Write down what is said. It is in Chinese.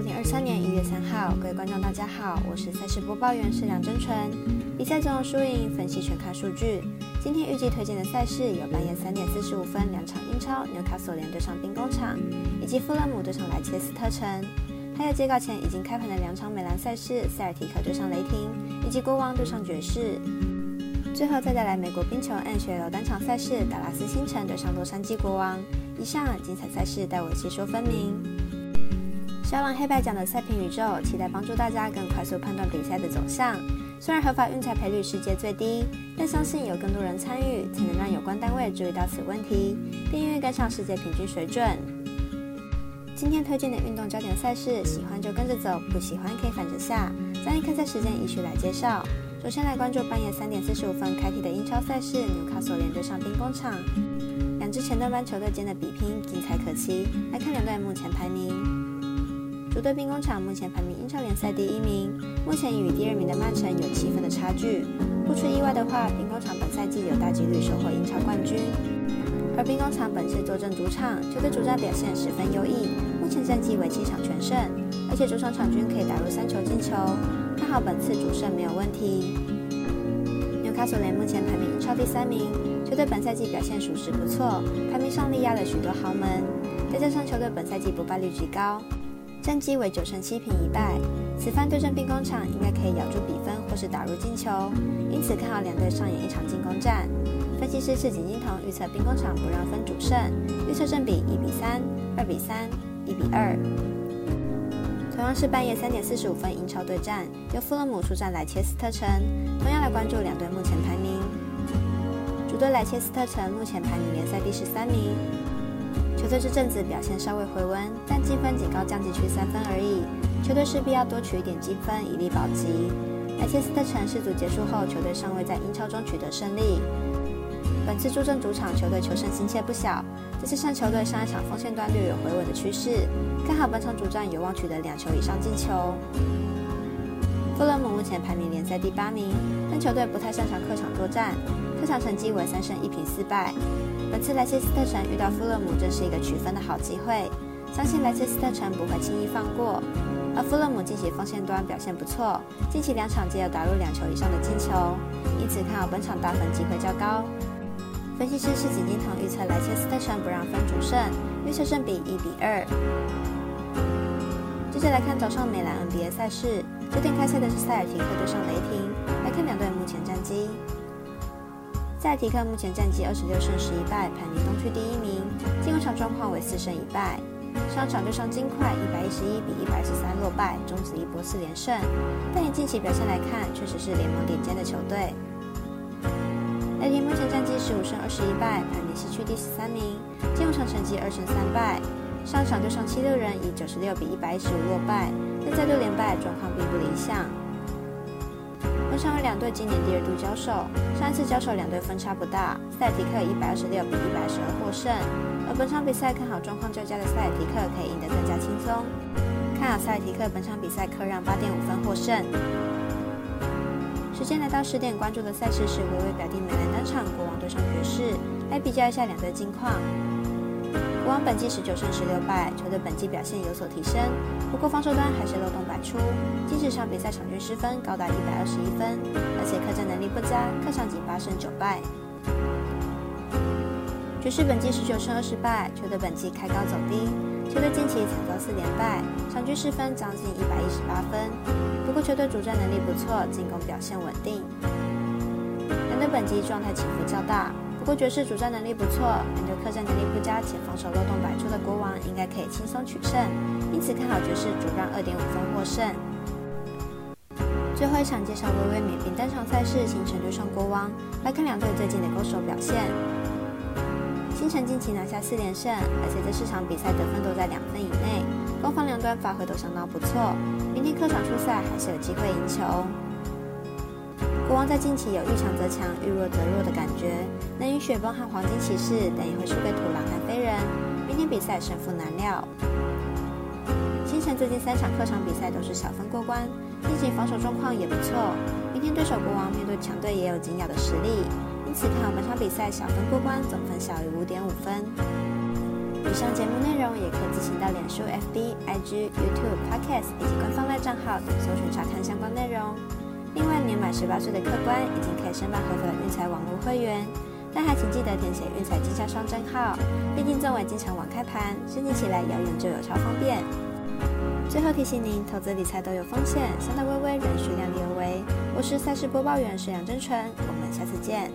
二零二三年一月三号，各位观众大家好，我是赛事播报员是梁真纯。比赛总有输赢，分析全看数据。今天预计推荐的赛事有半夜三点四十五分两场英超，纽卡索联对上兵工厂，以及富勒姆对上莱切斯特城。还有截稿前已经开盘的两场美兰赛事，塞尔提克对上雷霆，以及国王对上爵士。最后再带来美国冰球 NHL 单场赛事，达拉斯星城对上洛杉矶国王。以上精彩赛事带我细说分明。小朗黑白奖的赛评宇宙，期待帮助大家更快速判断比赛的走向。虽然合法运彩赔率世界最低，但相信有更多人参与，才能让有关单位注意到此问题，并愿意跟上世界平均水准。今天推荐的运动焦点赛事，喜欢就跟着走，不喜欢可以反着下。将一开赛时间依序来介绍。首先来关注半夜三点四十五分开踢的英超赛事，纽卡索联对上兵工厂。两支前段班球队间的比拼精彩可期。来看两队目前排名。主队兵工厂目前排名英超联赛第一名，目前已与第二名的曼城有七分的差距。不出意外的话，兵工厂本赛季有大几率收获英超冠军。而兵工厂本次坐镇主场，球队主战表现十分优异，目前战绩为七场全胜，而且主场场均可以打入三球进球。看好本次主胜没有问题。纽卡索联目前排名英超第三名，球队本赛季表现属实不错，排名上力压了许多豪门。再加上球队本赛季不败率极高，战绩为九胜七平一败，此番对阵兵工厂应该可以咬住比分或是打入进球，因此看好两队上演一场进攻战。分析师赤井金童预测兵工厂不让分主胜，预测正比一比三、二比三、一比二。同样是半夜三点四十五分英超对战，由富勒姆出战莱切斯特城。同样来关注两队目前排名。主队莱切斯特城目前排名联赛第十三名，球队这阵子表现稍微回温，但积分仅高降级区三分而已。球队势必要多取一点积分，以力保级。莱切斯特城世足结束后，球队尚未在英超中取得胜利。本次助阵主场，球队求胜心切不小。再加上球队上一场锋线端略有回稳的趋势，看好本场主战有望取得两球以上进球。富勒姆目前排名联赛第八名，但球队不太擅长客场作战，客场成绩为三胜一平四败。本次莱切斯特城遇到富勒姆，正是一个取分的好机会，相信莱切斯特城不会轻易放过。而富勒姆近期锋线端表现不错，近期两场皆有打入两球以上的进球，因此看好本场大分机会较高。分析师是井金堂预测莱切斯特城不让分主胜，预测胜比一比二。接着来看早上美兰 NBA 赛事，九点开赛的是塞尔提克对上雷霆。来看两队目前战绩。塞尔提克目前战绩二十六胜十一败，排名东区第一名，进攻场状况为四胜一败。上场对上金块一百一十一比一百十三落败，终止一波四连胜。但以近期表现来看，确实是联盟顶尖的球队。雷霆目前战绩十五胜二十一败，排名西区第十三名，进入场成绩二胜三败。上场对上七六人以九十六比一百一十五落败，但再度连败，状况并不理想。本场为两队今年第二度交手，上一次交手两队分差不大，塞尔提克一百二十六比一百十二获胜。而本场比赛看好状况较佳的塞尔提克可以赢得更加轻松，看好塞尔提克本场比赛客让八点五分获胜。时间来到十点，关注的赛事是微微表弟美兰单场国王对上爵士，来比较一下两队近况。国王本季十九胜十六败，球队本季表现有所提升，不过防守端还是漏洞百出，近十场比赛场均失分高达一百二十一分，而且客战能力不佳，客场仅八胜九败。爵士本季十九胜二十败，球队本季开高走低，球队近期惨遭四连败，场均失分将近一百一十八分。不过球队主战能力不错，进攻表现稳定。两队本季状态起伏较大，不过爵士主战能力不错，面对客战能力不佳且防守漏洞百出的国王，应该可以轻松取胜。因此看好爵士主让二点五分获胜。最后一场介绍微微免兵单场赛事，星城对上国王。来看两队最近的勾手表现。星城近期拿下四连胜，而且这四场比赛得分都在两分以内，攻防两端发挥都相当不错。明天客场出赛还是有机会赢球。国王在近期有遇强则强、遇弱则弱的感觉，能赢雪崩和黄金骑士，但也会输给土狼和飞人。明天比赛胜负难料。星城最近三场客场比赛都是小分过关，近期防守状况也不错。明天对手国王面对强队也有紧咬的实力，因此看好本场比赛小分过关，总分小于五点五分。以上节目内容也可自行到脸书、FB、IG、YouTube、Podcast 以及官方外账号等搜寻查看相关内容。十八岁的客官已经可以申办合法运彩网络会员，但还请记得填写运彩经销商证号，毕竟作为经常网开盘，申请起来遥远就有超方便。最后提醒您，投资理财都有风险，三大微微仍需量力而为。我是赛事播报员沈阳真纯，我们下次见。